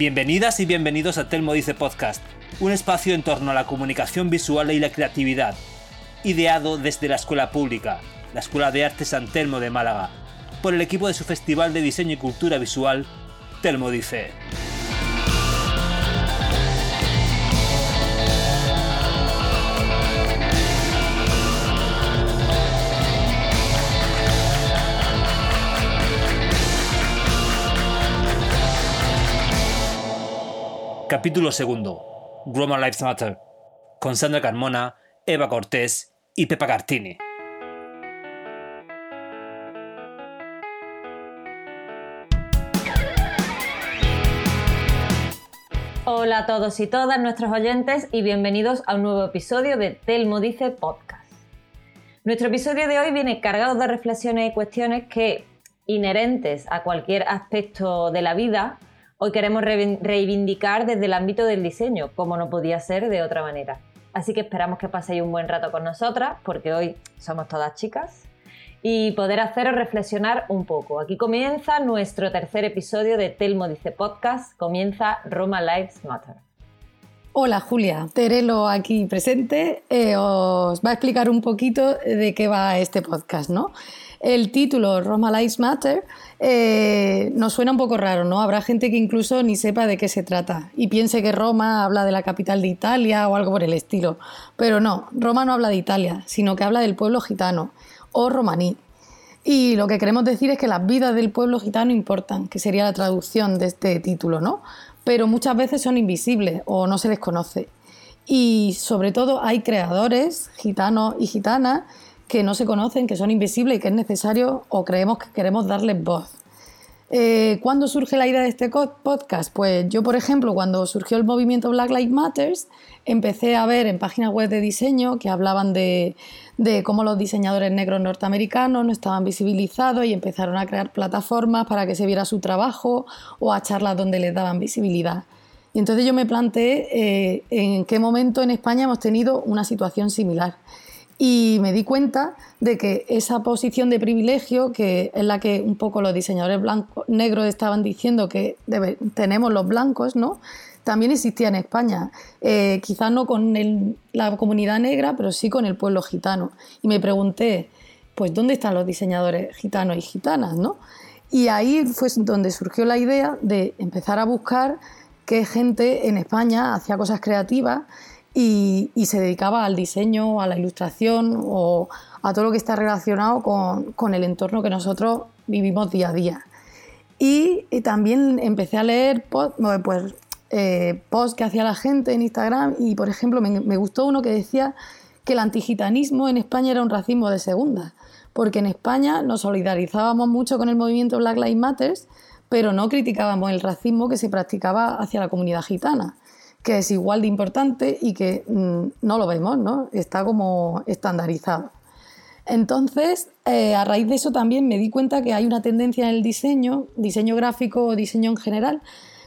Bienvenidas y bienvenidos a Telmo Dice Podcast, un espacio en torno a la comunicación visual y la creatividad, ideado desde la Escuela Pública, la Escuela de Arte San Telmo de Málaga, por el equipo de su Festival de Diseño y Cultura Visual, Telmo Dice. Capítulo segundo. Roma Lives Matter. Con Sandra Carmona, Eva Cortés y Pepa Cartini. Hola a todos y todas nuestros oyentes y bienvenidos a un nuevo episodio de Telmo Dice Podcast. Nuestro episodio de hoy viene cargado de reflexiones y cuestiones que, inherentes a cualquier aspecto de la vida, hoy queremos reivindicar desde el ámbito del diseño, como no podía ser de otra manera. Así que esperamos que paséis un buen rato con nosotras, porque hoy somos todas chicas, y poder haceros reflexionar un poco. Aquí comienza nuestro tercer episodio de Telmo Dice Podcast, comienza Roma Lives Matter. Hola Julia, Terelo aquí presente, eh, os va a explicar un poquito de qué va este podcast, ¿no? El título Roma Lives Matter eh, nos suena un poco raro, ¿no? Habrá gente que incluso ni sepa de qué se trata y piense que Roma habla de la capital de Italia o algo por el estilo. Pero no, Roma no habla de Italia, sino que habla del pueblo gitano o romaní. Y lo que queremos decir es que las vidas del pueblo gitano importan, que sería la traducción de este título, ¿no? Pero muchas veces son invisibles o no se les conoce. Y sobre todo hay creadores gitanos y gitanas que no se conocen, que son invisibles y que es necesario o creemos que queremos darles voz. Eh, ¿Cuándo surge la idea de este podcast? Pues yo, por ejemplo, cuando surgió el movimiento Black Lives Matters, empecé a ver en páginas web de diseño que hablaban de, de, cómo los diseñadores negros norteamericanos no estaban visibilizados y empezaron a crear plataformas para que se viera su trabajo o a charlas donde les daban visibilidad. Y entonces yo me planteé eh, en qué momento en España hemos tenido una situación similar y me di cuenta de que esa posición de privilegio, que es la que un poco los diseñadores blancos, negros estaban diciendo que tenemos los blancos, ¿no? también existía en España, eh, quizás no con la comunidad negra, pero sí con el pueblo gitano. Y me pregunté, pues, ¿dónde están los diseñadores gitanos y gitanas? ¿no? Y ahí fue donde surgió la idea de empezar a buscar qué gente en España hacía cosas creativas y, se dedicaba al diseño, a la ilustración o a todo lo que está relacionado con, el entorno que nosotros vivimos día a día. Y, también empecé a leer pues, eh, posts que hacía la gente en Instagram y, por ejemplo, me, me gustó uno que decía que el antigitanismo en España era un racismo de segunda, porque en España nos solidarizábamos mucho con el movimiento Black Lives Matter, pero no criticábamos el racismo que se practicaba hacia la comunidad gitana que es igual de importante y que mm, no lo vemos, ¿no? Está como estandarizado. Entonces, eh, a raíz de eso también me di cuenta que hay una tendencia en el diseño, diseño gráfico o diseño en general,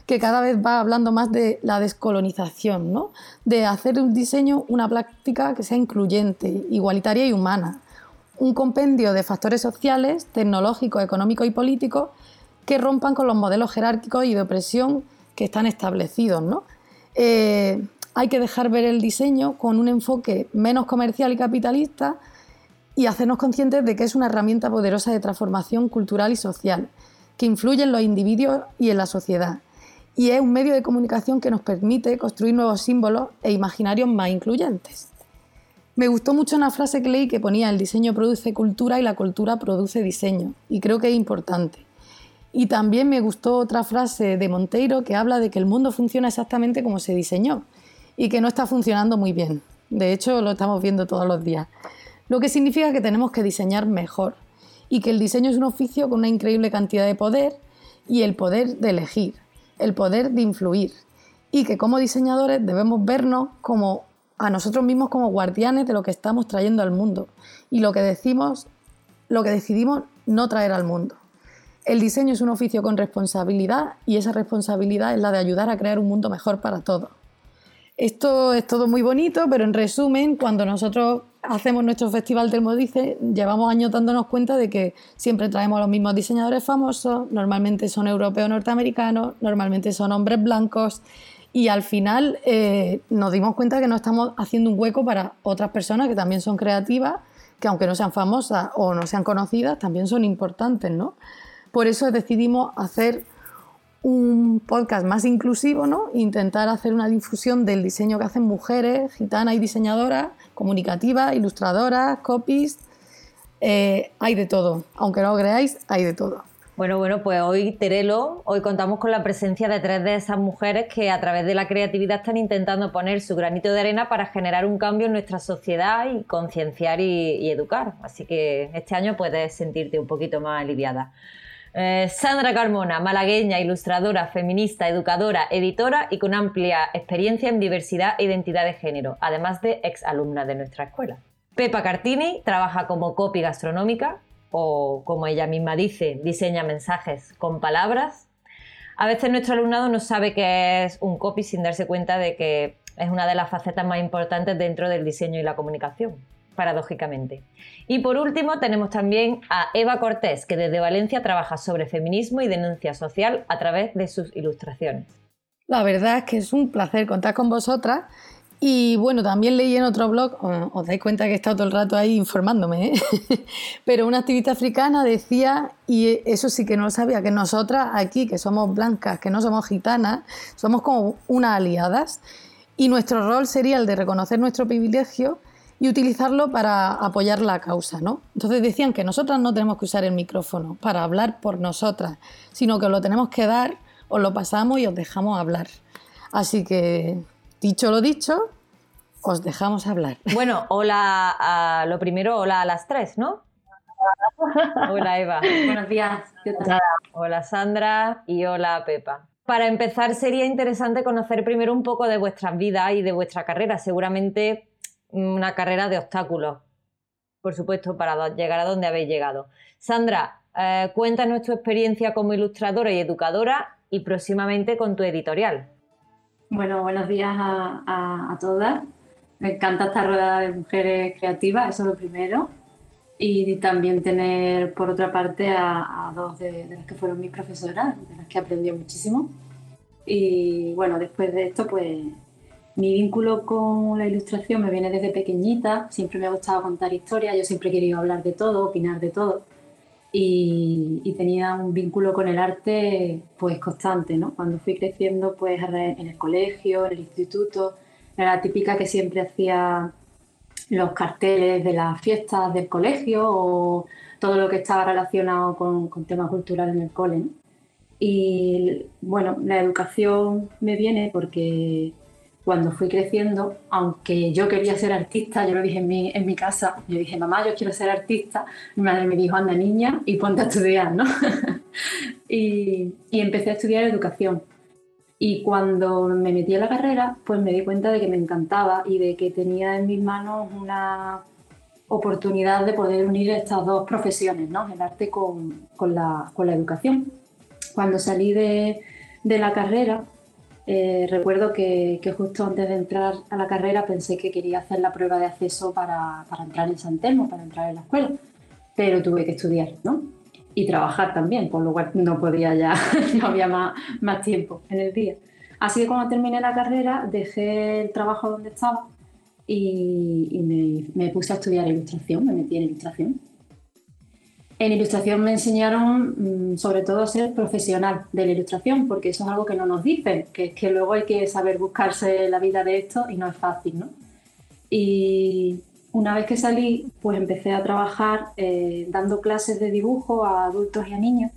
que cada vez va hablando más de la descolonización, ¿no? de hacer un diseño una práctica que sea incluyente, igualitaria y humana. Un compendio de factores sociales, tecnológicos, económicos y políticos que rompan con los modelos jerárquicos y de opresión que están establecidos. ¿no? Eh, hay que dejar ver el diseño con un enfoque menos comercial y capitalista y hacernos conscientes de que es una herramienta poderosa de transformación cultural y social, que influye en los individuos y en la sociedad. Y es un medio de comunicación que nos permite construir nuevos símbolos e imaginarios más incluyentes. Me gustó mucho una frase que leí que ponía el diseño produce cultura y la cultura produce diseño, y creo que es importante. Y también me gustó otra frase de Monteiro que habla de que el mundo funciona exactamente como se diseñó y que no está funcionando muy bien. De hecho, lo estamos viendo todos los días. Lo que significa que tenemos que diseñar mejor y que el diseño es un oficio con una increíble cantidad de poder y el poder de elegir, el poder de influir y que como diseñadores debemos vernos como a nosotros mismos como guardianes de lo que estamos trayendo al mundo y lo que decimos, lo que decidimos no traer al mundo. El diseño es un oficio con responsabilidad y esa responsabilidad es la de ayudar a crear un mundo mejor para todos. Esto es todo muy bonito, pero en resumen, cuando nosotros hacemos nuestro festival Termodice, llevamos años dándonos cuenta de que siempre traemos los mismos diseñadores famosos, normalmente son europeos norteamericanos, normalmente son hombres blancos y al final eh, nos dimos cuenta que no estamos haciendo un hueco para otras personas que también son creativas, que aunque no sean famosas o no sean conocidas, también son importantes, ¿no? Por eso decidimos hacer un podcast más inclusivo, ¿no? Intentar hacer una difusión del diseño que hacen mujeres, gitanas y diseñadoras, comunicativas, ilustradoras, copies. Eh, hay de todo. Aunque no lo creáis, hay de todo. Bueno, bueno, pues hoy Terelo, hoy contamos con la presencia de tres de esas mujeres que a través de la creatividad están intentando poner su granito de arena para generar un cambio en nuestra sociedad y concienciar y, y educar. Así que este año puedes sentirte un poquito más aliviada. Eh, Sandra Carmona, malagueña, ilustradora, feminista, educadora, editora y con amplia experiencia en diversidad e identidad de género, además de exalumna de nuestra escuela. Pepa Cartini trabaja como copy gastronómica o, como ella misma dice, diseña mensajes con palabras. A veces nuestro alumnado no sabe qué es un copy sin darse cuenta de que es una de las facetas más importantes dentro del diseño y la comunicación paradójicamente. Y por último tenemos también a Eva Cortés, que desde Valencia trabaja sobre feminismo y denuncia social a través de sus ilustraciones. La verdad es que es un placer contar con vosotras. Y bueno, también leí en otro blog, os dais cuenta que he estado todo el rato ahí informándome, ¿eh? pero una activista africana decía, y eso sí que no lo sabía, que nosotras aquí, que somos blancas, que no somos gitanas, somos como unas aliadas, y nuestro rol sería el de reconocer nuestro privilegio y utilizarlo para apoyar la causa, ¿no? Entonces decían que nosotras no tenemos que usar el micrófono para hablar por nosotras, sino que lo tenemos que dar, os lo pasamos y os dejamos hablar. Así que, dicho lo dicho, os dejamos hablar. Bueno, hola, a, lo primero, hola a las tres, ¿no? Hola Eva. Buenos días. Hola Sandra y hola Pepa. Para empezar, sería interesante conocer primero un poco de vuestras vidas y de vuestra carrera. Seguramente una carrera de obstáculos, por supuesto, para llegar a donde habéis llegado. Sandra, eh, cuéntanos tu experiencia como ilustradora y educadora y próximamente con tu editorial. Bueno, buenos días a, todas. Me encanta estar rodeada de mujeres creativas, eso es lo primero. Y también tener, por otra parte, a, dos de, de, las que fueron mis profesoras, de las que aprendí muchísimo. Y bueno, después de esto, pues mi vínculo con la ilustración me viene desde pequeñita, siempre me ha gustado contar historias, yo siempre he querido hablar de todo, opinar de todo y, tenía un vínculo con el arte pues constante, ¿no? Cuando fui creciendo pues en el colegio, en el instituto, era la típica que siempre hacía los carteles de las fiestas del colegio o todo lo que estaba relacionado con, con temas culturales en el cole. Y bueno, la educación me viene porque cuando fui creciendo, aunque yo quería ser artista, yo lo dije en mi, en mi casa, yo dije, mamá, yo quiero ser artista, mi madre me dijo, anda niña y ponte a estudiar, ¿no? y, y, empecé a estudiar educación. Y cuando me metí a la carrera, pues me di cuenta de que me encantaba y de que tenía en mis manos una oportunidad de poder unir estas dos profesiones, ¿no? El arte con, con, la, con la educación. Cuando salí de, de la carrera, eh, recuerdo que, justo antes de entrar a la carrera pensé que quería hacer la prueba de acceso para, para, entrar en San Telmo, para entrar en la escuela, pero tuve que estudiar, ¿no? Y trabajar también, por lo cual no podía ya, no había más, más tiempo en el día. Así que cuando terminé la carrera dejé el trabajo donde estaba y, me puse a estudiar ilustración, me metí en ilustración. En ilustración me enseñaron mm, sobre todo ser profesional de la ilustración, porque eso es algo que no nos dicen, que es que luego hay que saber buscarse la vida de esto y no es fácil, ¿no? Y una vez que salí, pues empecé a trabajar eh, dando clases de dibujo a adultos y a niños.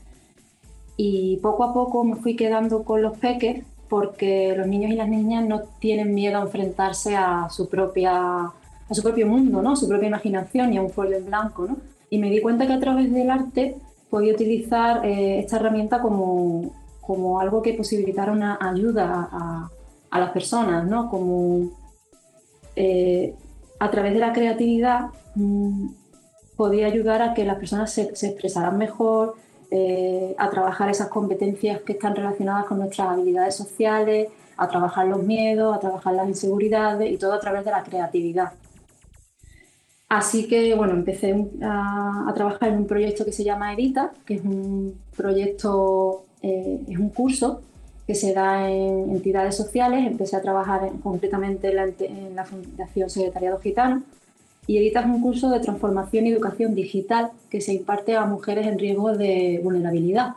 Y poco a poco me fui quedando con los peques, porque los niños y las niñas no tienen miedo a enfrentarse a su, propia, a su propio mundo, ¿no? Su propia imaginación y a un folio en blanco, ¿no? Y me di cuenta que a través del arte podía utilizar eh, esta herramienta como, como, algo que posibilitara una ayuda a, a las personas, ¿no? Como eh, a través de la creatividad mmm, podía ayudar a que las personas se, se expresaran mejor, eh, a trabajar esas competencias que están relacionadas con nuestras habilidades sociales, a trabajar los miedos, a trabajar las inseguridades y todo a través de la creatividad. Así que, bueno, empecé a, trabajar en un proyecto que se llama Edita, que es un proyecto, eh, es un curso que se da en entidades sociales. Empecé a trabajar concretamente en la, en la Fundación Secretariado Gitano. Y Edita es un curso de transformación y educación digital que se imparte a mujeres en riesgo de vulnerabilidad.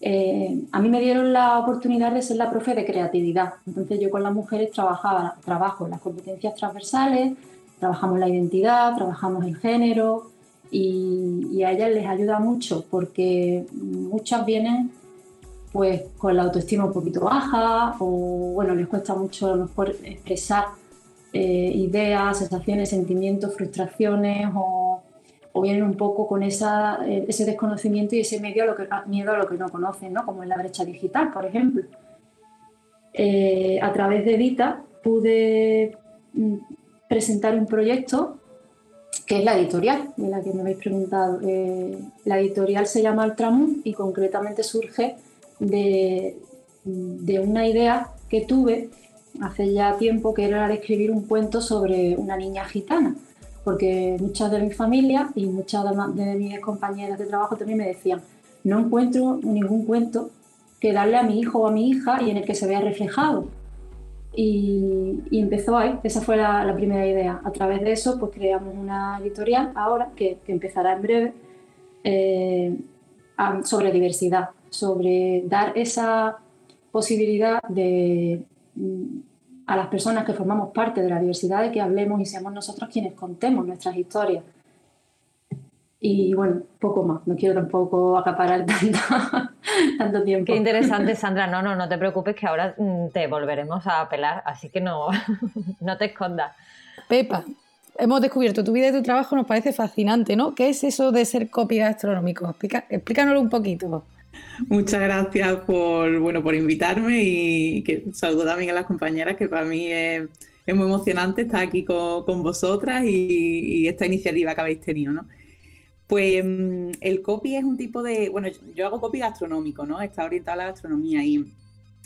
Eh, a mí me dieron la oportunidad de ser la profe de creatividad. Entonces yo con las mujeres trabajaba, trabajo en las competencias transversales, trabajamos la identidad, trabajamos el género y, a ellas les ayuda mucho porque muchas vienen pues con la autoestima un poquito baja o bueno, les cuesta mucho a lo mejor expresar eh, ideas, sensaciones, sentimientos, frustraciones o, vienen un poco con esa, eh, ese desconocimiento y ese medio a lo que, miedo a lo que no conocen, ¿no? como en la brecha digital, por ejemplo. Eh, a través de Vita pude mm, presentar un proyecto que es la editorial, de la que me habéis preguntado. Eh, la editorial se llama Altramun y concretamente surge de, de, una idea que tuve hace ya tiempo, que era la de escribir un cuento sobre una niña gitana, porque muchas de mi familia y muchas de mis compañeras de trabajo también me decían, no encuentro ningún cuento que darle a mi hijo o a mi hija y en el que se vea reflejado. Y, empezó ahí, esa fue la, primera idea. A través de eso, pues creamos una editorial ahora que, empezará en breve eh, sobre diversidad, sobre dar esa posibilidad de, mm, a las personas que formamos parte de la diversidad de que hablemos y seamos nosotros quienes contemos nuestras historias. Y bueno, poco más, no quiero tampoco acaparar tanto, tanto tiempo. Qué interesante, Sandra. No, no, no te preocupes que ahora mm, te volveremos a apelar, así que no, no te escondas. Pepa, hemos descubierto tu vida y tu trabajo, nos parece fascinante, ¿no? ¿Qué es eso de ser copy gastronómico? explícanoslo un poquito. Muchas gracias por, bueno, por invitarme y que saludo también a las compañeras, que para mí es, muy emocionante estar aquí con, vosotras y, y, esta iniciativa que habéis tenido, ¿no? Pues mm, el copy es un tipo de, bueno, yo hago copy gastronómico, ¿no? Está orientado a la gastronomía y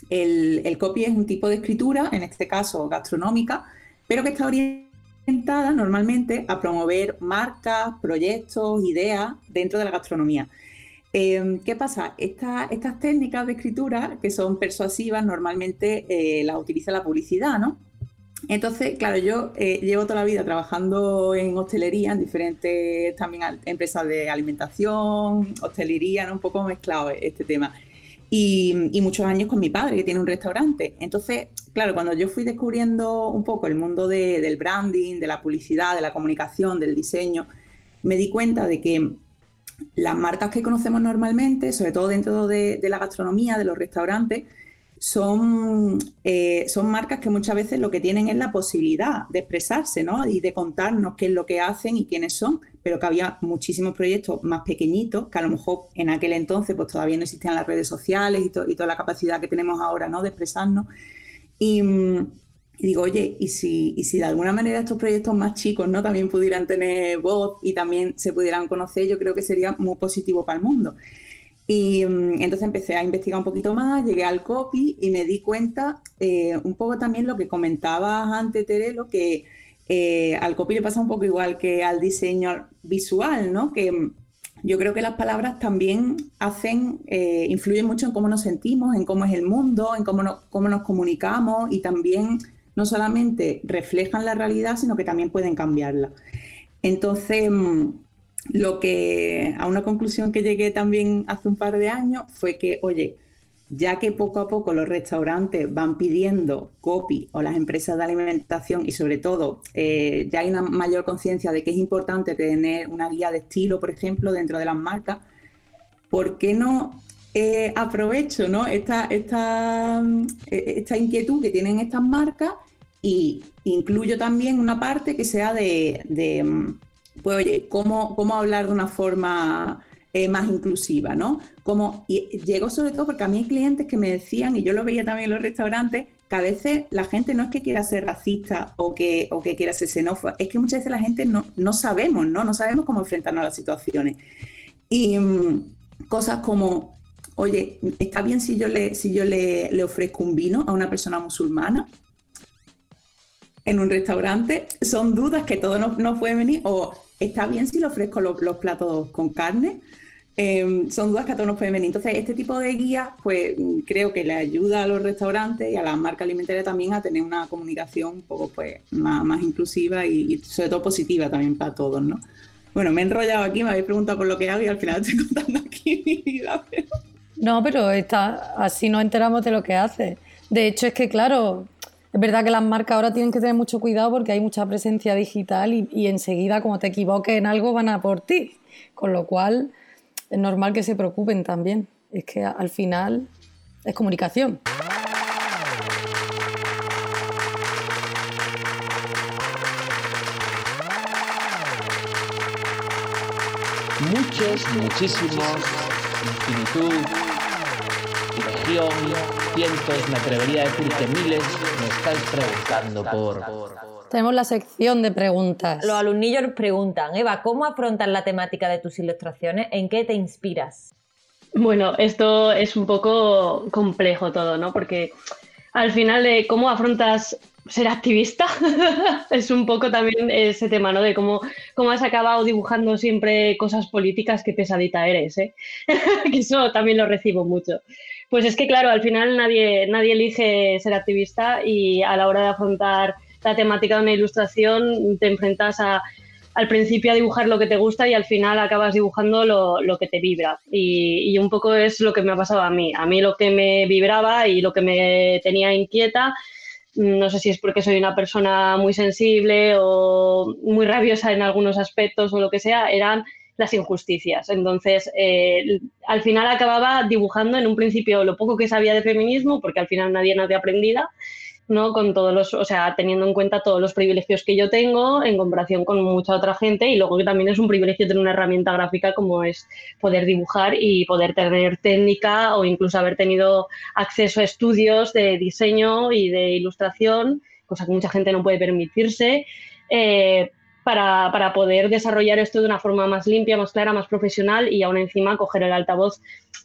el, copy es un tipo de escritura, en este caso gastronómica, pero que está orientada normalmente a promover marcas, proyectos, ideas dentro de la gastronomía. Em, ¿Qué pasa? estas técnicas de escritura que son persuasivas normalmente eh, las utiliza la publicidad, ¿no? Entonces, claro, yo eh, llevo toda la vida trabajando en hostelería, en diferentes también empresas de alimentación, hostelería, ¿no? un poco mezclado este tema. Y, muchos años con mi padre, que tiene un restaurante. Entonces, claro, cuando yo fui descubriendo un poco el mundo del branding, de la publicidad, de la comunicación, del diseño, me di cuenta de que las marcas que conocemos normalmente, sobre todo dentro de la gastronomía, de los restaurantes, son, eh, son marcas que muchas veces lo que tienen es la posibilidad de expresarse ¿no? y de contarnos qué es lo que hacen y quiénes son, pero que había muchísimos proyectos más pequeñitos que a lo mejor en aquel entonces pues todavía no existían las redes sociales y, y toda la capacidad que tenemos ahora ¿no? de expresarnos. Y, digo, oye, ¿y si, y si de alguna manera estos proyectos más chicos ¿no? también pudieran tener voz y también se pudieran conocer, yo creo que sería muy positivo para el mundo. Y mm, entonces empecé a investigar un poquito más, llegué al copy y me di cuenta eh, un poco también lo que comentabas antes, Terelo, que eh, al copy le pasa un poco igual que al diseño visual, ¿no? Que mm, yo creo que las palabras también hacen, eh, influyen mucho en cómo nos sentimos, en cómo es el mundo, en cómo, cómo nos comunicamos y también no solamente reflejan la realidad, sino que también pueden cambiarla. Entonces, mm, lo que a una conclusión que llegué también hace un par de años fue que, oye, ya que poco a poco los restaurantes van pidiendo copy o las empresas de alimentación y sobre todo eh, ya hay una mayor conciencia de que es importante tener una guía de estilo, por ejemplo, dentro de las marcas, ¿por qué no eh, aprovecho ¿no? Esta, esta, eh, esta inquietud que tienen estas marcas y incluyo también una parte que sea de pues oye, ¿cómo, cómo hablar de una forma eh, más inclusiva, ¿no? Como, y llegó sobre todo porque a mí hay clientes que me decían, y yo lo veía también en los restaurantes, que a veces la gente no es que quiera ser racista o que, o que quiera ser xenófoba, es que muchas veces la gente no, no sabemos, ¿no? No sabemos cómo enfrentarnos a las situaciones. Y mm, cosas como, oye, ¿está bien si yo, le, si yo le, le ofrezco un vino a una persona musulmana? en un restaurante, son dudas que todos nos, nos pueden venir, está bien si le ofrezco los, platos con carne, Em, son dudas que a todos nos pueden venir. Entonces, este tipo de guías, pues creo que le ayuda a los restaurantes y a las marcas alimentarias también a tener una comunicación un poco pues, más, inclusiva y, sobre todo positiva también para todos, ¿no? Bueno, me he enrollado aquí, me habéis preguntado por lo que hago y al final estoy contando aquí mi vida. No, pero está, así nos enteramos de lo que hace. De hecho, es que, claro, es verdad que las marcas ahora tienen que tener mucho cuidado porque hay mucha presencia digital y, enseguida, como te equivoques en algo, van a por ti. Con lo cual, es normal que se preocupen también. Es que al final es comunicación. Muchos, muchísimos, infinitud, cientos, me atrevería a decir que miles, me estáis preguntando por tenemos la sección de preguntas. Los alumnillos preguntan, Eva, ¿cómo afrontas la temática de tus ilustraciones? ¿En qué te inspiras? Bueno, esto es un poco complejo todo, ¿no? Porque al final de cómo afrontas ser activista es un poco también ese tema, ¿no? De cómo, cómo has acabado dibujando siempre cosas políticas, que pesadita eres, ¿eh? que eso también lo recibo mucho. Pues es que, claro, al final nadie, nadie elige ser activista y a la hora de afrontar la temática de una ilustración, te enfrentas a, al principio a dibujar lo que te gusta y al final acabas dibujando lo, lo que te vibra. Y, y, un poco es lo que me ha pasado a mí. A mí lo que me vibraba y lo que me tenía inquieta, no sé si es porque soy una persona muy sensible o muy rabiosa en algunos aspectos o lo que sea, eran las injusticias. Entonces, eh, al final acababa dibujando en un principio lo poco que sabía de feminismo, porque al final nadie nadie aprendida, ¿no? Con todos los, o sea, teniendo en cuenta todos los privilegios que yo tengo en comparación con mucha otra gente y luego que también es un privilegio tener una herramienta gráfica como es poder dibujar y poder tener técnica o incluso haber tenido acceso a estudios de diseño y de ilustración, cosa que mucha gente no puede permitirse. Eh, para, poder desarrollar esto de una forma más limpia, más clara, más profesional y aún encima coger el altavoz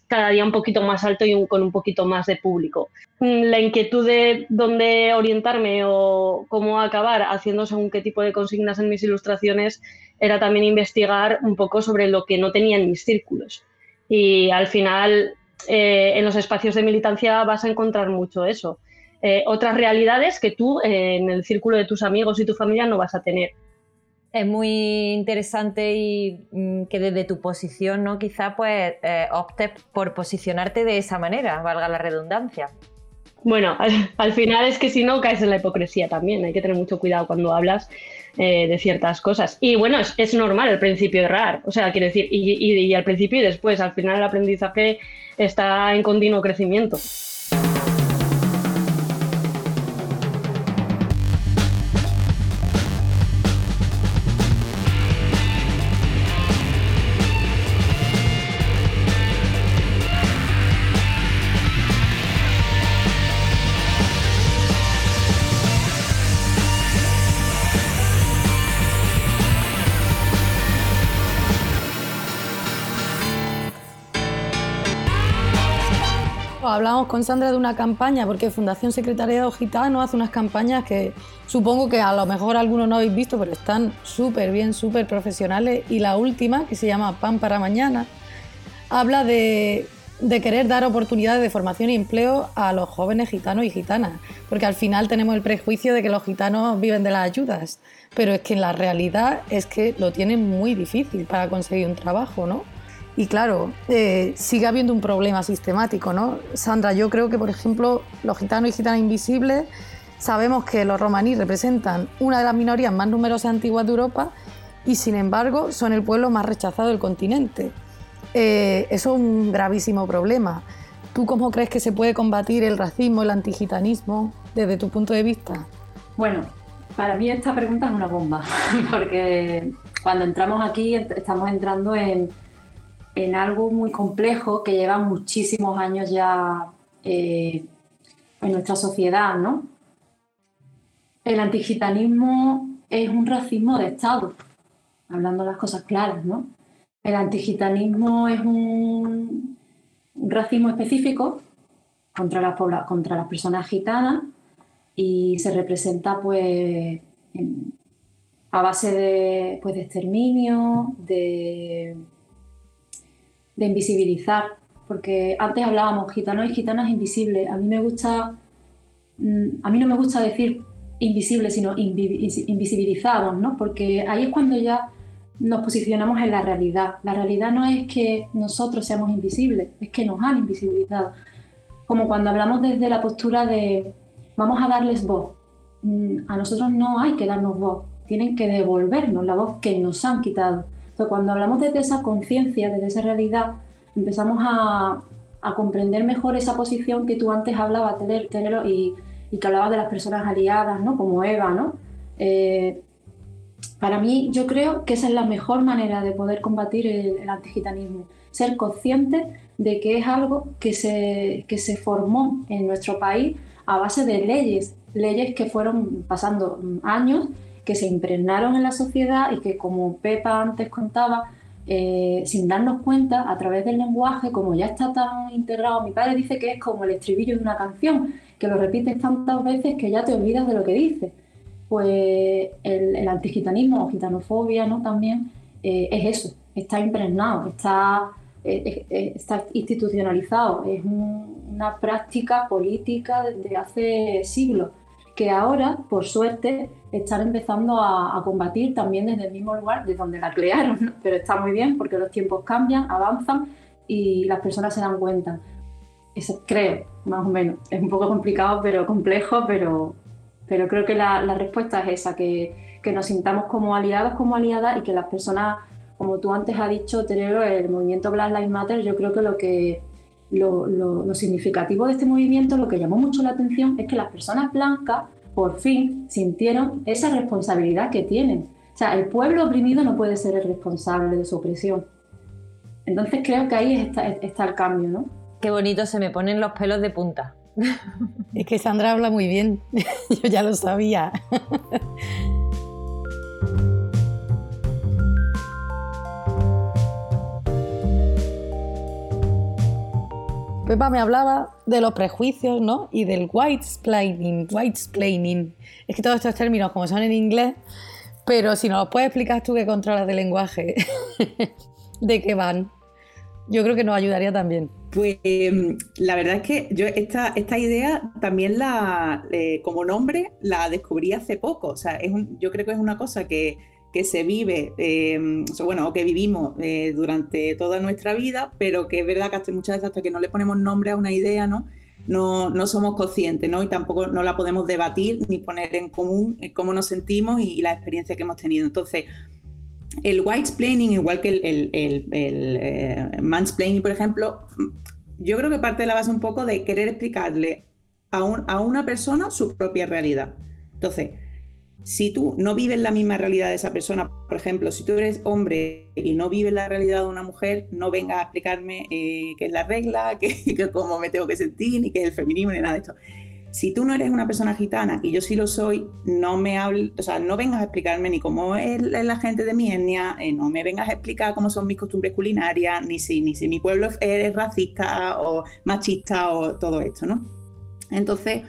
cada día un poquito más alto y con un poquito más de público. Mm, la inquietud de dónde orientarme o cómo acabar haciendo según qué tipo de consignas en mis ilustraciones era también investigar un poco sobre lo que no tenía en mis círculos. Y al final, eh, en los espacios de militancia vas a encontrar mucho eso. Eh, otras realidades que tú eh, en el círculo de tus amigos y tu familia no vas a tener es muy interesante y mm, que desde tu posición, ¿no? Quizá pues eh, optes por posicionarte de esa manera, valga la redundancia. Bueno, al, final es que si no caes en la hipocresía también, hay que tener mucho cuidado cuando hablas eh, de ciertas cosas. Y bueno, es, normal el principio errar, o sea, quiero decir, y al principio y después, al final el aprendizaje está en continuo crecimiento. Hablamos con Sandra de una campaña, porque Fundación Secretariado Gitano hace unas campañas que supongo que a lo mejor algunos no habéis visto, pero están súper bien, súper profesionales. Y la última, que se llama Pan para Mañana, habla de, de querer dar oportunidades de formación y empleo a los jóvenes gitanos y gitanas, porque al final tenemos el prejuicio de que los gitanos viven de las ayudas, pero es que la realidad es que lo tienen muy difícil para conseguir un trabajo, ¿no? Y claro, eh, sigue habiendo un problema sistemático, ¿no? Sandra, yo creo que, por ejemplo, los gitanos y gitanas invisibles, sabemos que los romaníes representan una de las minorías más numerosas antiguas de Europa y, sin embargo, son el pueblo más rechazado del continente. Eh, eso es un gravísimo problema. ¿Tú cómo crees que se puede combatir el racismo, el antigitanismo, desde tu punto de vista? Bueno, para mí esta pregunta es una bomba, porque cuando entramos aquí estamos entrando en en algo muy complejo que lleva muchísimos años ya eh, en nuestra sociedad, ¿no? El antigitanismo es un racismo de Estado, hablando las cosas claras, ¿no? El antigitanismo es un, racismo específico contra las, personas gitanas y se representa pues a base de, pues, de exterminio, de, de invisibilizar, porque antes hablábamos gitanos y gitanas invisibles. A mí me gusta, mm, a mí no me gusta decir invisibles, sino invisibilizados, ¿no? Porque ahí es cuando ya nos posicionamos en la realidad. La realidad no es que nosotros seamos invisibles, es que nos han invisibilizado. Como cuando hablamos desde la postura de vamos a darles voz. Mm, a nosotros no hay que darnos voz, tienen que devolvernos la voz que nos han quitado. Entonces, cuando hablamos desde esa conciencia, desde esa realidad, empezamos a, comprender mejor esa posición que tú antes hablabas, Terero, y, que hablabas de las personas aliadas, ¿no? Como Eva, ¿no? Eh, para mí, yo creo que esa es la mejor manera de poder combatir el, el antigitanismo, ser consciente de que es algo que se, que se formó en nuestro país a base de leyes, leyes que fueron pasando años, que se impregnaron en la sociedad y que, como Pepa antes contaba, eh, sin darnos cuenta, a través del lenguaje, como ya está tan integrado, mi padre dice que es como el estribillo de una canción, que lo repites tantas veces que ya te olvidas de lo que dice. Pues el, antigitanismo o gitanofobia ¿no? también eh, es eso, está impregnado, está, eh, está institucionalizado, es una práctica política desde hace siglos que ahora, por suerte, están empezando a, combatir también desde el mismo lugar de donde la crearon, pero está muy bien porque los tiempos cambian, avanzan y las personas se dan cuenta. Eso creo, más o menos. Es un poco complicado, pero complejo, pero, pero creo que la, respuesta es esa, que, que, nos sintamos como aliados, como aliadas y que las personas, como tú antes has dicho, Terero, el movimiento Black Lives Matter, yo creo que lo que lo, significativo de este movimiento, lo que llamó mucho la atención, es que las personas blancas por fin sintieron esa responsabilidad que tienen. O sea, el pueblo oprimido no puede ser el responsable de su opresión. Entonces creo que ahí está, está el cambio, ¿no? Qué bonito, se me ponen los pelos de punta. Es que Sandra habla muy bien, yo ya lo sabía. Pepa me hablaba de los prejuicios, ¿no? Y del white explaining. Es que todos estos términos, como son en inglés, pero si nos los puedes explicar tú que controlas de lenguaje, ¿de qué van? Yo creo que nos ayudaría también. Pues em, la verdad es que yo esta, esta idea también la, eh, como nombre, la descubrí hace poco. O sea, yo creo que es una cosa que que se vive, eh, bueno, o que vivimos eh, durante toda nuestra vida, pero que es verdad que hasta muchas veces hasta que no le ponemos nombre a una idea, ¿no? No, no somos conscientes, ¿no? Y tampoco no la podemos debatir ni poner en común cómo nos sentimos y, la experiencia que hemos tenido. Entonces, el white explaining, igual que el, el, el, eh, mansplaining, por ejemplo, yo creo que parte de la base un poco de querer explicarle a, un, a una persona su propia realidad. Entonces, si tú no vives la misma realidad de esa persona, por ejemplo, si tú eres hombre y no vives la realidad de una mujer, no vengas a explicarme eh, qué es la regla, qué, cómo me tengo que sentir, ni qué es el feminismo, ni nada de esto. Si tú no eres una persona gitana y yo sí lo soy, no me hables, o sea, no vengas a explicarme ni cómo es la gente de mi etnia, eh, no me vengas a explicar cómo son mis costumbres culinarias, ni si, ni si mi pueblo es racista o machista o todo esto, ¿no? Entonces,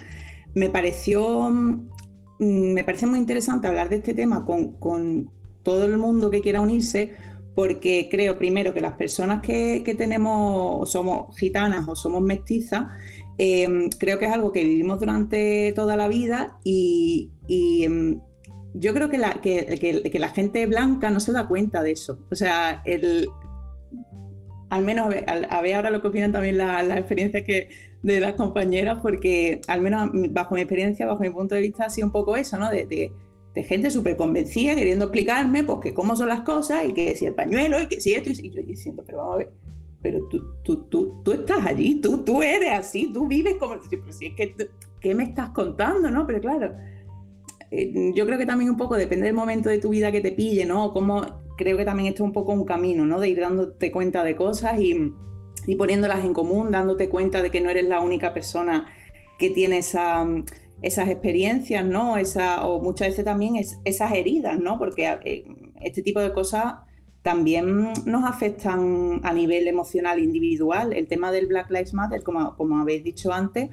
me pareció Mm, me parece muy interesante hablar de este tema con, todo el mundo que quiera unirse, porque creo primero que las personas que, tenemos, somos gitanas o somos mestizas, em, creo que es algo que vivimos durante toda la vida y, em, yo creo que la, que, la, gente blanca no se da cuenta de eso. O sea, el, al menos a ver, ahora lo que opinan también las experiencias que, de las compañeras, porque al menos bajo mi experiencia, bajo mi punto de vista, ha sido un poco eso, ¿no? De, de, gente súper convencida, queriendo explicarme, pues, que cómo son las cosas, y que si el pañuelo, y que si esto, y yo diciendo, pero vamos a ver, pero tú, tú, tú, tú estás allí, tú, tú eres así, tú vives como, pero si es que, ¿qué me estás contando, no? Pero claro, eh, yo creo que también un poco depende del momento de tu vida que te pille, ¿no? Como creo que también esto es un poco un camino, ¿no? De ir dándote cuenta de cosas y y poniéndolas en común, dándote cuenta de que no eres la única persona que tiene esa, esas experiencias, ¿no? Esa, o muchas veces también es, esas heridas, ¿no? Porque eh, este tipo de cosas también nos afectan a nivel emocional individual. El tema del Black Lives Matter, como, como habéis dicho antes,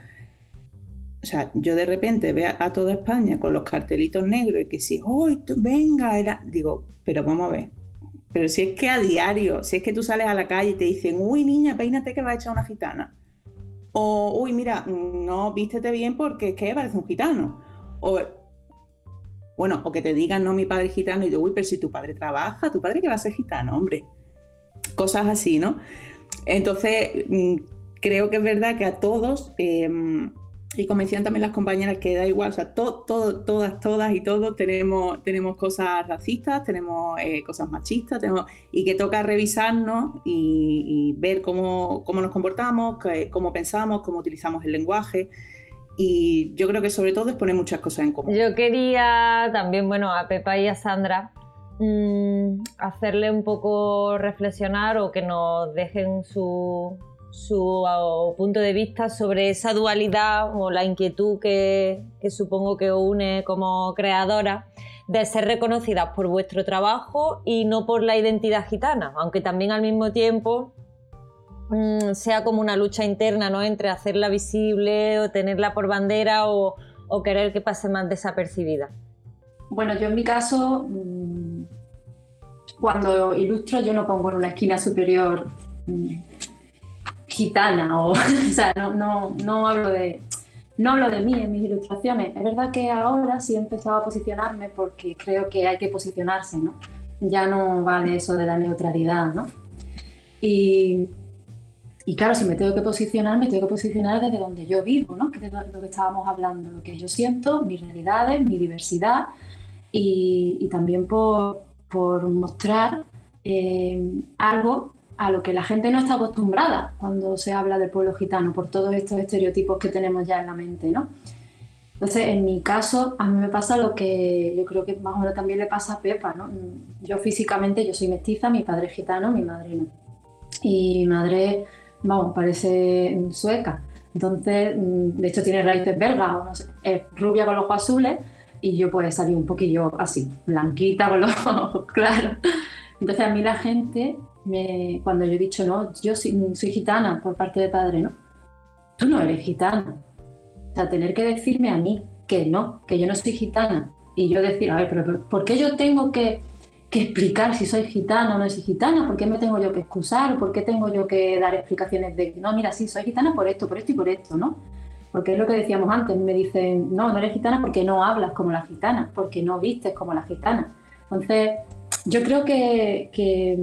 o sea, yo de repente veo a toda España con los cartelitos negros y que si, ¡oh, venga! Era... Digo, pero vamos a ver. Pero si es que a diario, si es que tú sales a la calle y te dicen, uy, niña, peínate que va a echar una gitana. O, uy, mira, no vístete bien porque es que parece un gitano. O, bueno, o que te digan, no, mi padre es gitano, y yo, uy, pero si tu padre trabaja, tu padre que va a ser gitano, hombre. Cosas así, ¿no? Entonces, mm, creo que es verdad que a todos, em, y como decían también las compañeras, que da igual, o sea, todas, todas y todos tenemos, tenemos cosas racistas, tenemos eh, cosas machistas, tenemos, y que toca revisarnos y, ver cómo, cómo, nos comportamos, cómo pensamos, cómo utilizamos el lenguaje. Y yo creo que sobre todo es poner muchas cosas en común. Yo quería también, bueno, a Pepa y a Sandra mm, hacerle un poco reflexionar o que nos dejen su, su punto de vista sobre esa dualidad o la inquietud que, supongo que os une como creadora de ser reconocidas por vuestro trabajo y no por la identidad gitana, aunque también al mismo tiempo mm, sea como una lucha interna ¿no? entre hacerla visible o tenerla por bandera o, querer que pase más desapercibida. Bueno, yo en mi caso, mm, cuando ilustro, yo no pongo en una esquina superior mm, gitana o, o sea, no, no, no, hablo de, no hablo de mí en mis ilustraciones. Es verdad que ahora sí he empezado a posicionarme porque creo que hay que posicionarse, ¿no? Ya no vale eso de la neutralidad, ¿no? Y, y claro, si me tengo que posicionar, me tengo que posicionar desde donde yo vivo, ¿no? Que es lo que estábamos hablando, lo que yo siento, mis realidades, mi diversidad y, también por, por mostrar eh, algo a lo que la gente no está acostumbrada cuando se habla del pueblo gitano, por todos estos estereotipos que tenemos ya en la mente, ¿no? Entonces, en mi caso, a mí me pasa lo que yo creo que más o menos también le pasa a Pepa, ¿no? Yo físicamente, yo soy mestiza, mi padre es gitano, mi madre no. Y mi madre, vamos, parece sueca. Entonces, mm, de hecho tiene raíces belgas, es rubia con los ojos azules y yo pues salí un poquillo así, blanquita con los ojos claros. Entonces a mí la gente cuando yo he dicho, no, yo soy, gitana por parte de padre, ¿no? Tú no eres gitana. O sea, tener que decirme a mí que no, que yo no soy gitana. Y yo decir, a ver, pero ¿por qué yo tengo que, explicar si soy gitana o no soy gitana? ¿Por qué me tengo yo que excusar? ¿Por qué tengo yo que dar explicaciones de, no, mira, sí, soy gitana por esto, por esto y por esto, ¿no? Porque es lo que decíamos antes, me dicen, no, no eres gitana porque no hablas como la gitana, porque no vistes como la gitana. Entonces, yo creo que, que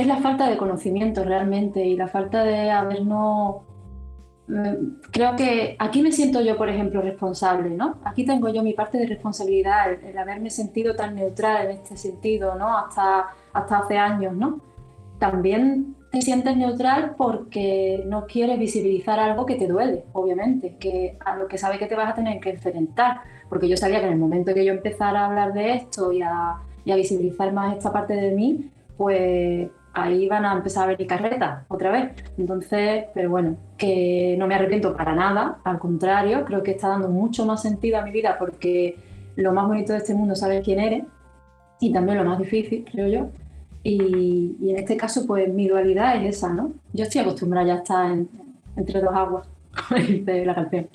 es la falta de conocimiento realmente y la falta de habernos... Mm, creo que aquí me siento yo, por ejemplo, responsable, ¿no? Aquí tengo yo mi parte de responsabilidad, el, haberme sentido tan neutral en este sentido, ¿no? Hasta, hasta hace años, ¿no? También te sientes neutral porque no quieres visibilizar algo que te duele, obviamente, que a lo que sabes que te vas a tener que enfrentar. Porque yo sabía que en el momento que yo empezara a hablar de esto y a, y a visibilizar más esta parte de mí, pues ahí van a empezar a ver mi carreta otra vez. Entonces, pero bueno, que no me arrepiento para nada, al contrario, creo que está dando mucho más sentido a mi vida porque lo más bonito de este mundo es saber quién eres y también lo más difícil, creo yo. Y, en este caso, pues mi dualidad es esa, ¿no? Yo estoy acostumbrada ya a estar entre dos aguas, como dice la canción.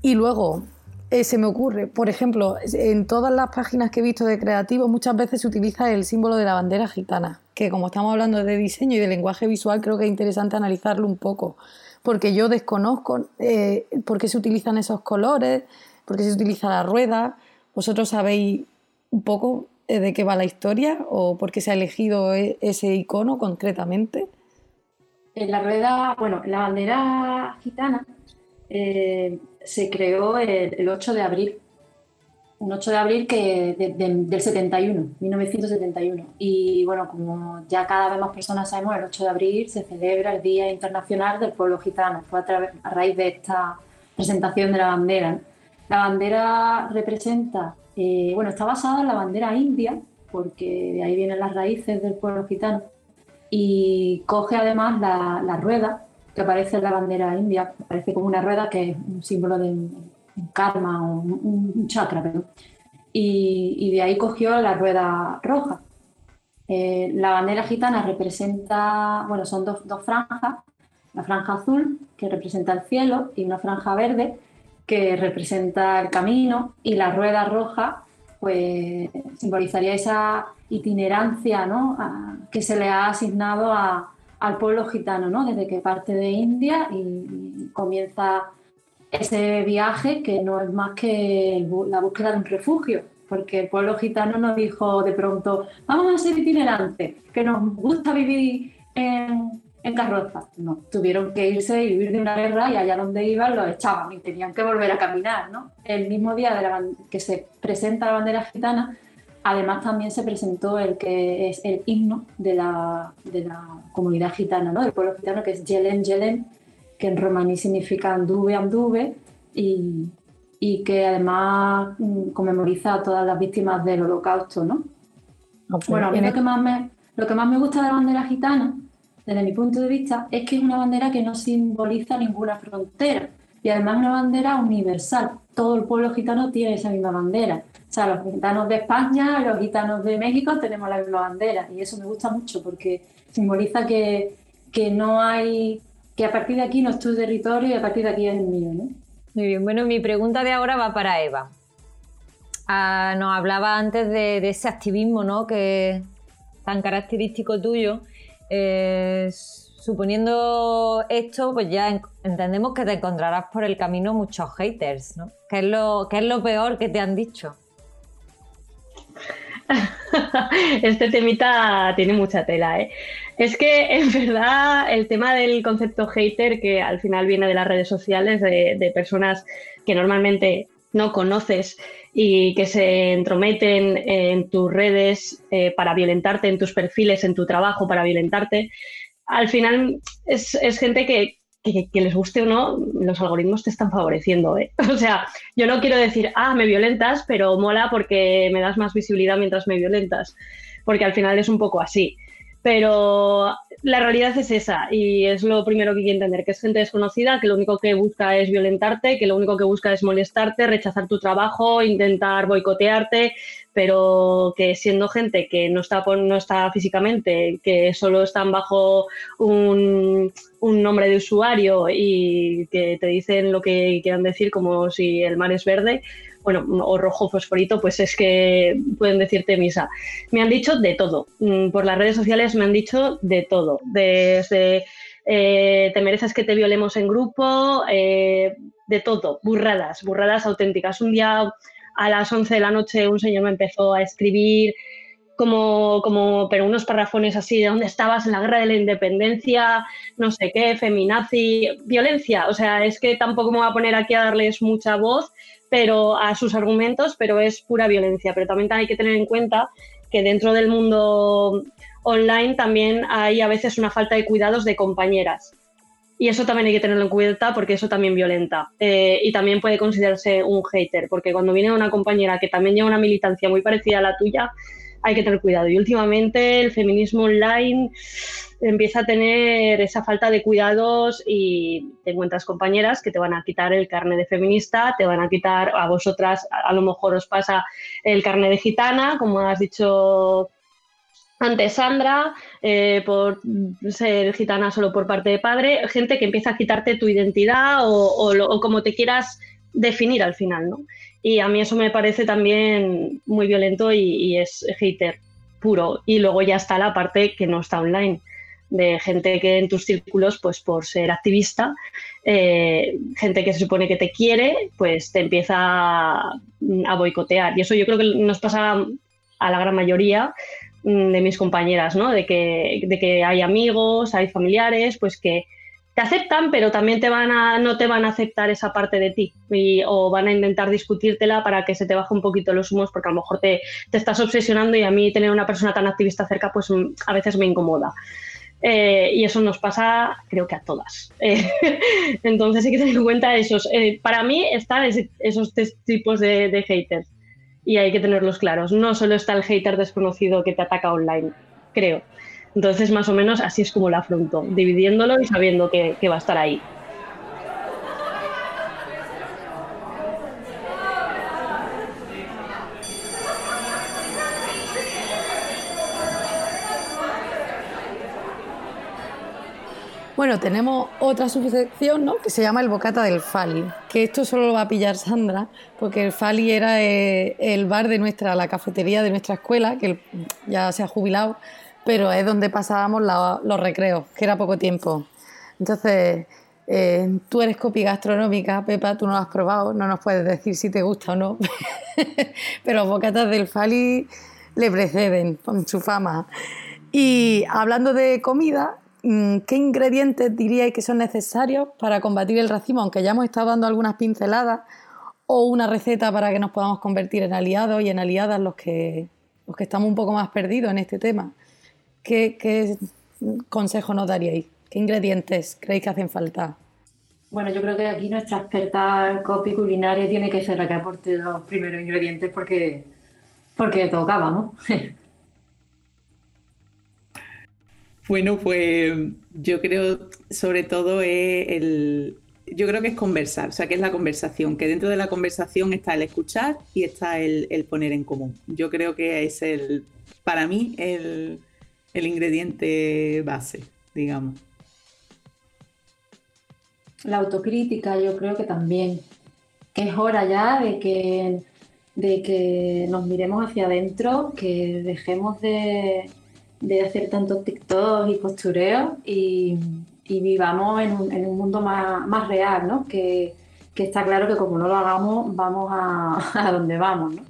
Y luego, eh, se me ocurre, por ejemplo, en todas las páginas que he visto de creativo muchas veces se utiliza el símbolo de la bandera gitana que como estamos hablando de diseño y de lenguaje visual, creo que es interesante analizarlo un poco, porque yo desconozco eh, por qué se utilizan esos colores, por qué se utiliza la rueda. ¿Vosotros sabéis un poco eh, de qué va la historia o por qué se ha elegido e, ese icono concretamente? En la rueda, bueno, la bandera gitana eh, se creó el 8 de abril un 8 de abril que del 71, 1971. Y bueno, como ya cada vez más personas sabemos, el 8 de abril se celebra el Día Internacional del Pueblo Gitano. Fue a, raíz de esta presentación de la bandera. La bandera representa, eh, bueno, está basada en la bandera india, porque de ahí vienen las raíces del pueblo gitano. Y coge además la, la rueda que aparece en la bandera india, aparece como una rueda que es un símbolo de un karma o un, chakra, Y, de ahí cogió la rueda roja. Eh, la bandera gitana representa, bueno, son dos, franjas, la franja azul que representa el cielo y una franja verde que representa el camino y la rueda roja pues simbolizaría esa itinerancia ¿no? que se le ha asignado al pueblo gitano, ¿no? desde que parte de India y, comienza ese viaje que no es más que la búsqueda de un refugio, porque el pueblo gitano nos dijo de pronto, vamos a ser itinerantes, que nos gusta vivir en, en carroza. No, tuvieron que irse y huir de una guerra y allá donde iban los echaban y tenían que volver a caminar. ¿no? El mismo día de que se presenta la bandera gitana, además también se presentó el que es el himno de la, de la comunidad gitana, ¿no? del pueblo gitano, que es Yelen Yelen, que en romaní significa anduve, anduve, y, y que además mm, conmemoriza a todas las víctimas del holocausto. ¿no? Bueno, a mí lo que, más me, lo que más me gusta de la bandera gitana desde mi punto de vista, es que es una bandera que no simboliza ninguna frontera y además una bandera universal. Todo el pueblo gitano tiene esa misma bandera. O sea, los gitanos de España, los gitanos de México tenemos la misma bandera y eso me gusta mucho porque simboliza que, que no hay, que a partir de aquí no es tu territorio y a partir de aquí es el mío. ¿no? Muy bien, bueno, mi pregunta de ahora va para Eva. Ah, nos hablaba antes de, de, ese activismo ¿no? que tan característico tuyo eh, suponiendo esto, pues ya entendemos que te encontrarás por el camino muchos haters, ¿no? ¿Qué es lo, qué es lo peor que te han dicho? este temita tiene mucha tela, ¿eh? Es que en verdad el tema del concepto hater, que al final viene de las redes sociales, de personas que normalmente no conoces y que se entrometen en tus redes eh, para violentarte, en tus perfiles, en tu trabajo para violentarte, al final es, gente que, les guste o no, los algoritmos te están favoreciendo. ¿eh? O sea, yo no quiero decir, ah, me violentas, pero mola porque me das más visibilidad mientras me violentas, porque al final es un poco así. Pero la realidad es esa y es lo primero que hay que entender, que es gente desconocida, que lo único que busca es violentarte, que lo único que busca es molestarte, rechazar tu trabajo, intentar boicotearte, pero que siendo gente que no está, no está físicamente, que solo están bajo un, un nombre de usuario y que te dicen lo que quieran decir como si el mar es verde, bueno, o rojo fosforito, pues es que pueden decirte misa. Me han dicho de todo. Mm, por las redes sociales me han dicho de todo. Desde eh, te mereces que te violemos en grupo, eh, de todo, burradas, burradas auténticas. Un día a las 11 de la noche un señor me empezó a escribir como, como, pero unos parrafones así, ¿de dónde estabas en la guerra de la independencia? No sé qué, feminazi, violencia. O sea, es que tampoco me voy a poner aquí a darles mucha voz, pero a sus argumentos, pero es pura violencia. Pero también hay que tener en cuenta que dentro del mundo online también hay a veces una falta de cuidados de compañeras. Y eso también hay que tenerlo en cuenta porque eso también violenta. Eh, y también puede considerarse un hater, porque cuando viene una compañera que también lleva una militancia muy parecida a la tuya, hay que tener cuidado. Y últimamente el feminismo online empieza a tener esa falta de cuidados y te encuentras compañeras que te van a quitar el carne de feminista, te van a quitar a vosotras, a lo mejor os pasa el carne de gitana, como has dicho antes Sandra, eh, por ser gitana solo por parte de padre, gente que empieza a quitarte tu identidad o, como te quieras definir al final, ¿no? Y a mí eso me parece también muy violento y, y es hater puro. Y luego ya está la parte que no está online de gente que en tus círculos, pues por ser activista, eh, gente que se supone que te quiere, pues te empieza a boicotear. Y eso yo creo que nos pasa a la gran mayoría mm, de mis compañeras, ¿no? De que, de que hay amigos, hay familiares, pues que te aceptan, pero también te van a, no te van a aceptar esa parte de ti o van a intentar discutírtela para que se te baje un poquito los humos porque a lo mejor te, te estás obsesionando y a mí tener una persona tan activista cerca pues mm, a veces me incomoda. Eh, y eso nos pasa, creo que a todas. Eh, entonces hay que tener en cuenta esos. Eh, para mí están esos tres tipos de, de, haters y hay que tenerlos claros. No solo está el hater desconocido que te ataca online, creo. Entonces, más o menos así es como lo afronto, dividiéndolo y sabiendo que, que va a estar ahí. Bueno, tenemos otra subsección, ¿no? Que se llama el bocata del Fali. Que esto solo lo va a pillar Sandra, porque el Fali era eh, el bar de nuestra, la cafetería de nuestra escuela, que ya se ha jubilado, pero es donde pasábamos los recreos, que era poco tiempo. Entonces, eh, tú eres copy gastronómica, Pepa, tú no lo has probado, no nos puedes decir si te gusta o no, pero los bocatas del Fali le preceden con su fama. Y hablando de comida, ¿qué ingredientes diríais que son necesarios para combatir el racismo? Aunque ya hemos estado dando algunas pinceladas, o una receta para que nos podamos convertir en aliados y en aliadas los que, los que estamos un poco más perdidos en este tema. ¿Qué, qué consejo nos daríais? ¿Qué ingredientes creéis que hacen falta? Bueno, yo creo que aquí nuestra experta copy culinaria tiene que ser la que aporte los primeros ingredientes porque, porque tocaba, ¿no? bueno, pues yo creo sobre todo es el, yo creo que es conversar, o sea, que es la conversación, que dentro de la conversación está el escuchar y está el, poner en común. Yo creo que es el, para mí, el, el ingrediente base, digamos. La autocrítica yo creo que también, que es hora ya de que, de que nos miremos hacia adentro, que dejemos de, hacer tantos TikToks y postureos y, vivamos en un, mundo más, real, ¿no? Que, está claro que como no lo hagamos, vamos a, donde vamos, ¿no?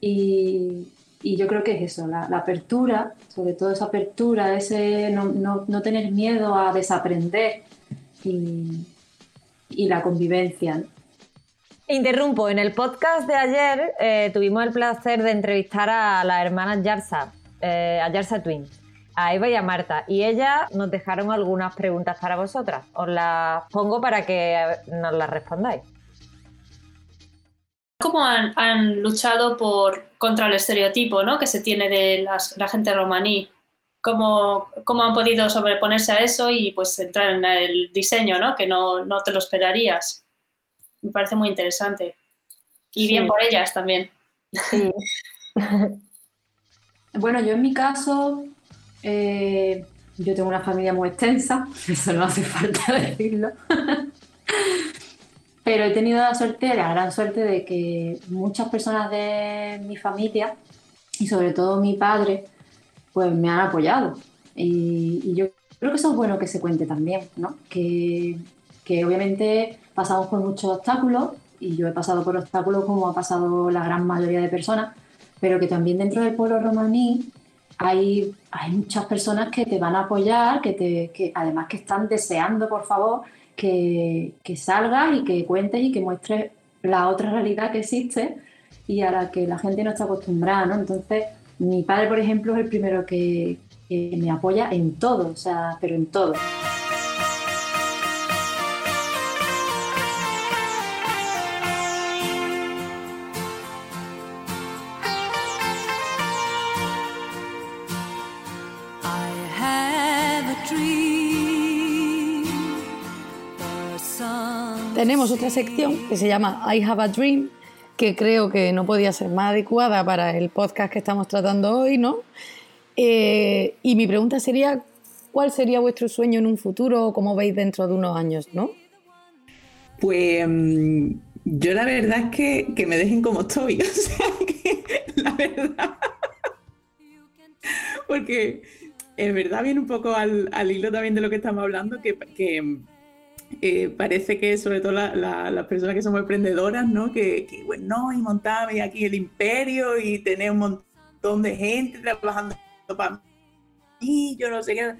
Y, yo creo que es eso, la, apertura, sobre todo esa apertura, ese no, no tener miedo a desaprender y, y la convivencia. Interrumpo, en el podcast de ayer eh, tuvimos el placer de entrevistar a las hermanas Yarsa, eh, a Yarsa Twins, a Eva y a Marta, y ellas nos dejaron algunas preguntas para vosotras. Os las pongo para que nos las respondáis. ¿Cómo han, luchado por, contra el estereotipo ¿no? que se tiene de la gente romaní? cómo, cómo, han podido sobreponerse a eso y pues entrar en el diseño, ¿no? Que no, no te lo esperarías. Me parece muy interesante. Y bien por ellas también. bueno, yo en mi caso, eh, yo tengo una familia muy extensa, eso no hace falta decirlo. Pero he tenido la suerte, la gran suerte de que muchas personas de mi familia, y sobre todo mi padre, pues me han apoyado. Y, yo creo que eso es bueno que se cuente también, ¿no? Que, que obviamente pasamos por muchos obstáculos y yo he pasado por obstáculos como ha pasado la gran mayoría de personas, pero que también dentro del pueblo romaní hay, hay muchas personas que te van a apoyar, que, te, que además que están deseando, por favor, que, que salgas y que cuentes y que muestres la otra realidad que existe y a la que la gente no está acostumbrada, ¿no? Entonces, mi padre, por ejemplo, es el primero que, me apoya en todo, o sea, pero en todo. Tenemos otra sección que se llama I Have a Dream, que creo que no podía ser más adecuada para el podcast que estamos tratando hoy, ¿no? Eh, y mi pregunta sería, ¿cuál sería vuestro sueño en un futuro o cómo veis dentro de unos años, ¿no? Pues mm, yo la verdad es que, me dejen como estoy, o sea, que la verdad, porque en verdad viene un poco al, hilo también de lo que estamos hablando, que, que eh, parece que sobre todo las personas que somos emprendedoras, ¿no? Que, bueno, y montaba aquí el imperio y tener un montón de gente trabajando para mí, yo no sé qué.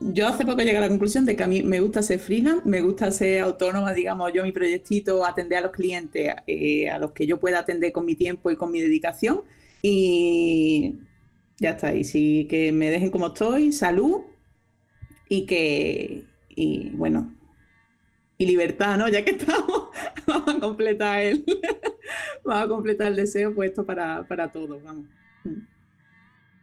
Yo hace poco llegué a la conclusión de que a mí me gusta ser freelance, me gusta ser autónoma, digamos, yo mi proyectito, atender a los clientes eh, a los que yo pueda atender con mi tiempo y con mi dedicación. Y ya está, y sí, que me dejen como estoy, salud y que, y bueno, y libertad, ¿no? Ya que estamos, vamos a completar el, a completar el deseo puesto para, para todos, vamos.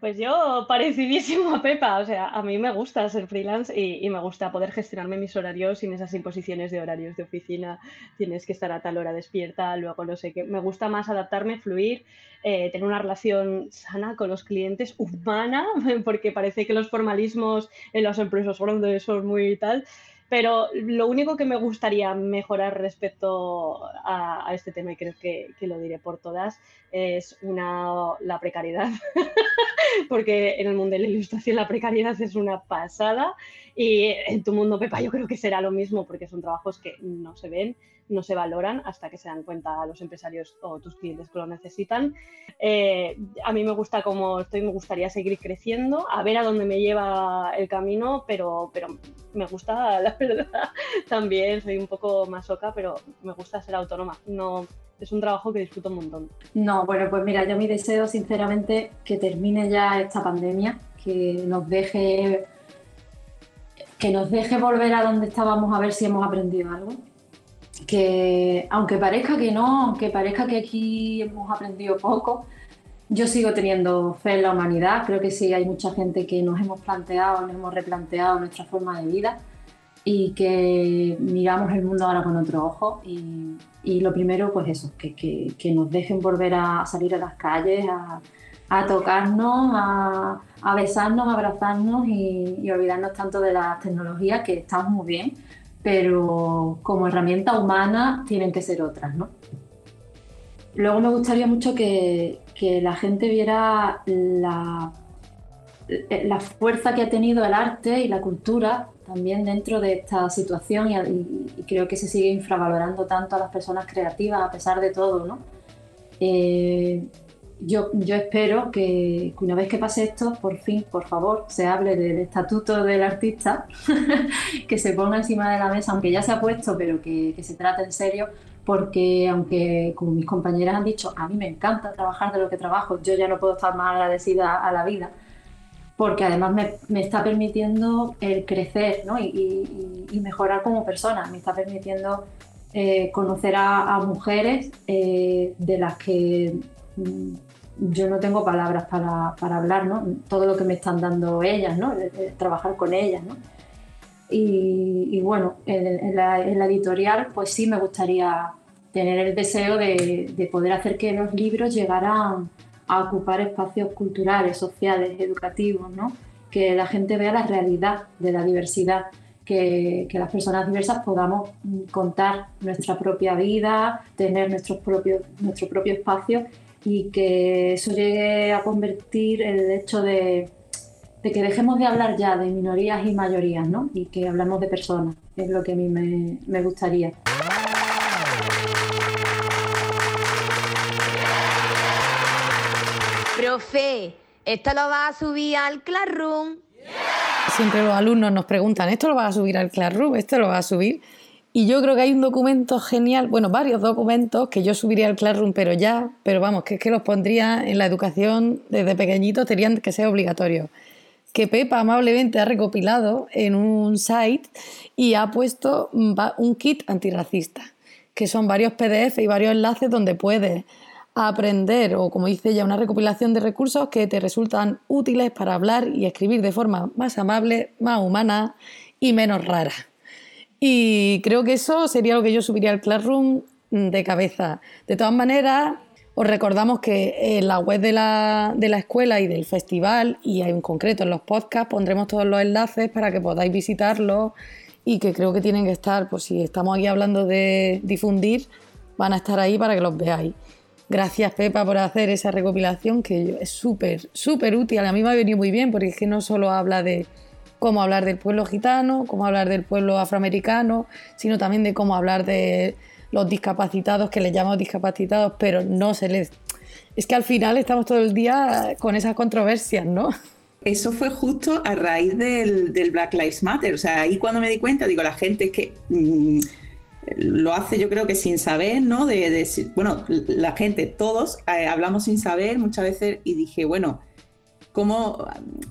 Pues yo parecidísimo a Pepa, o sea, a mí me gusta ser freelance y, me gusta poder gestionarme mis horarios sin esas imposiciones de horarios de oficina, tienes que estar a tal hora despierta, luego no sé qué. Me gusta más adaptarme, fluir, eh, tener una relación sana con los clientes, humana, porque parece que los formalismos en las empresas grandes son muy tal. Pero lo único que me gustaría mejorar respecto a, este tema, y creo que, lo diré por todas, es la precariedad. Porque en el mundo de la ilustración la precariedad es una pasada. Y en tu mundo, Pepa, yo creo que será lo mismo, porque son trabajos que no se ven no se valoran hasta que se dan cuenta los empresarios o tus clientes que lo necesitan. Eh, a mí me gusta como estoy, me gustaría seguir creciendo, a ver a dónde me lleva el camino, pero, pero me gusta, la verdad, también soy un poco masoca, pero me gusta ser autónoma. No, es un trabajo que disfruto un montón. No, bueno, pues mira, yo mi deseo sinceramente que termine ya esta pandemia, que nos deje que nos deje volver a donde estábamos a ver si hemos aprendido algo, que aunque parezca que no, aunque parezca que aquí hemos aprendido poco, yo sigo teniendo fe en la humanidad. Creo que sí, hay mucha gente que nos hemos planteado, nos hemos replanteado nuestra forma de vida y que miramos el mundo ahora con otro ojo. Y, y lo primero, pues eso, que, que, que, nos dejen volver a salir a las calles, a, a tocarnos, a, a, besarnos, a abrazarnos y, y olvidarnos tanto de las tecnologías que están muy bien pero como herramienta humana tienen que ser otras, ¿no? Luego me gustaría mucho que, la gente viera la, la, fuerza que ha tenido el arte y la cultura también dentro de esta situación y, creo que se sigue infravalorando tanto a las personas creativas a pesar de todo, ¿no? Eh, yo, espero que, una vez que pase esto, por fin, por favor, se hable del estatuto del artista, que se ponga encima de la mesa, aunque ya se ha puesto, pero que, se trate en serio, porque aunque, como mis compañeras han dicho, a mí me encanta trabajar de lo que trabajo, yo ya no puedo estar más agradecida a la vida, porque además me, está permitiendo el crecer y, mejorar como persona, me está permitiendo eh, conocer a, mujeres eh, de las que mm, yo no tengo palabras para, hablar, ¿no? Todo lo que me están dando ellas, ¿no? trabajar con ellas, ¿no? Y, bueno, en, la, editorial, pues sí me gustaría tener el deseo de, poder hacer que los libros llegaran a ocupar espacios culturales, sociales, educativos, ¿no? Que la gente vea la realidad de la diversidad, que, que, las personas diversas podamos contar nuestra propia vida, tener nuestros propios, nuestro propio espacio y que eso llegue a convertir el hecho de, que dejemos de hablar ya de minorías y mayorías, ¿no? Y que hablamos de personas, es lo que a mí me, gustaría. Profe, ¿esto lo va a subir al Classroom? Siempre los alumnos nos preguntan, ¿esto lo va a subir al Classroom? ¿Esto lo va a subir? Y yo creo que hay un documento genial, bueno, varios documentos que yo subiría al Classroom, pero ya, pero vamos, que es que los pondría en la educación desde pequeñitos, tendrían que ser obligatorios. Que Pepa amablemente ha recopilado en un site y ha puesto un kit antirracista, que son varios PDF y varios enlaces donde puedes aprender, o como dice ella, una recopilación de recursos que te resultan útiles para hablar y escribir de forma más amable, más humana y menos rara. Y creo que eso sería lo que yo subiría al Classroom de cabeza. De todas maneras, os recordamos que en la web de la, de la escuela y del festival, y en concreto en los podcasts, pondremos todos los enlaces para que podáis visitarlos y que creo que tienen que estar, pues si estamos aquí hablando de difundir, van a estar ahí para que los veáis. Gracias Pepa por hacer esa recopilación que es súper, súper útil. A mí me ha venido muy bien porque es que no solo habla de cómo hablar del pueblo gitano, cómo hablar del pueblo afroamericano, sino también de cómo hablar de los discapacitados, que les llamamos discapacitados, pero no se les... Es que al final estamos todo el día con esas controversias, ¿no? Eso fue justo a raíz del, Black Lives Matter. O sea, ahí cuando me di cuenta, digo, la gente que mm, lo hace yo creo que sin saber, ¿no? De, bueno, la gente, todos eh, hablamos sin saber muchas veces y dije, bueno, cómo,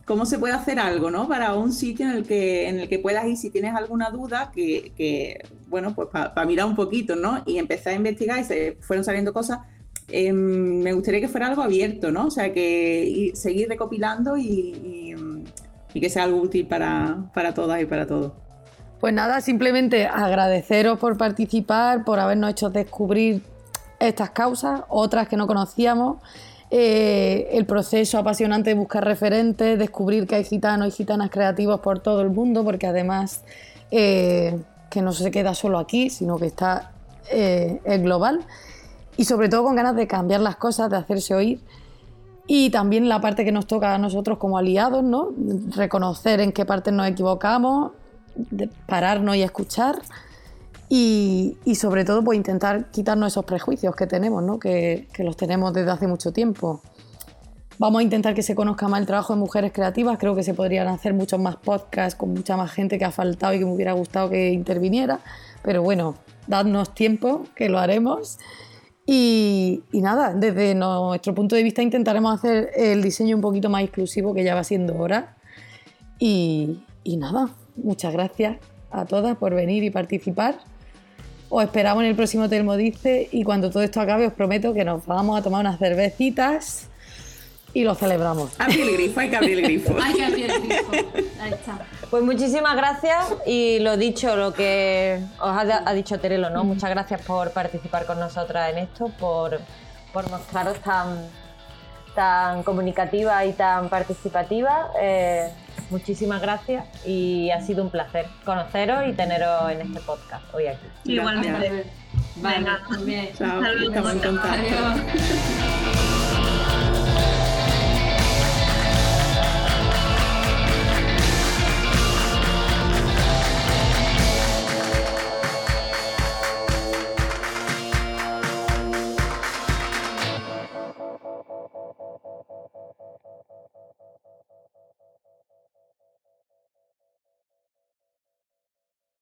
cómo se puede hacer algo, ¿no? Para un sitio en el que, en el que puedas ir si tienes alguna duda, que, bueno, pues para mirar un poquito, ¿no? Y empecé a investigar y se fueron saliendo cosas. em, me gustaría que fuera algo abierto, ¿no? O sea, que seguir recopilando y, que sea algo útil para, para todas y para todos. Pues nada, simplemente agradeceros por participar, por habernos hecho descubrir estas causas, otras que no conocíamos. Eh, el proceso apasionante de buscar referentes, descubrir que hay gitanos y gitanas creativos por todo el mundo, porque además eh, que no se queda solo aquí, sino que está eh, global. Y sobre todo con ganas de cambiar las cosas, de hacerse oír. Y también la parte que nos toca a nosotros como aliados, ¿no? Reconocer en qué parte nos equivocamos, de pararnos y escuchar y, sobre todo pues intentar quitarnos esos prejuicios que tenemos, ¿no? que, los tenemos desde hace mucho tiempo. Vamos a intentar que se conozca más el trabajo de mujeres creativas. Creo que se podrían hacer muchos más podcasts con mucha más gente que ha faltado y que me hubiera gustado que interviniera. Pero bueno, dadnos tiempo, que lo haremos. Y, nada, desde nuestro punto de vista intentaremos hacer el diseño un poquito más exclusivo, que ya va siendo hora. Y, y nada, muchas gracias a todas por venir y participar. Os esperamos en el próximo Telmo Dice y cuando todo esto acabe os prometo que nos vamos a tomar unas cervecitas y lo celebramos. Abrir el grifo, hay que abrir el grifo. hay que abrir el grifo. Ahí está. Pues muchísimas gracias y lo dicho, lo que os ha, dicho Terelo, ¿no? Muchas gracias por participar con nosotras en esto, por, por mostraros tan, tan comunicativa y tan participativa. Eh, muchísimas gracias y ha sido un placer conoceros y teneros en este podcast hoy aquí. Igualmente. Venga, muy bien. Chao, estamos en contacto.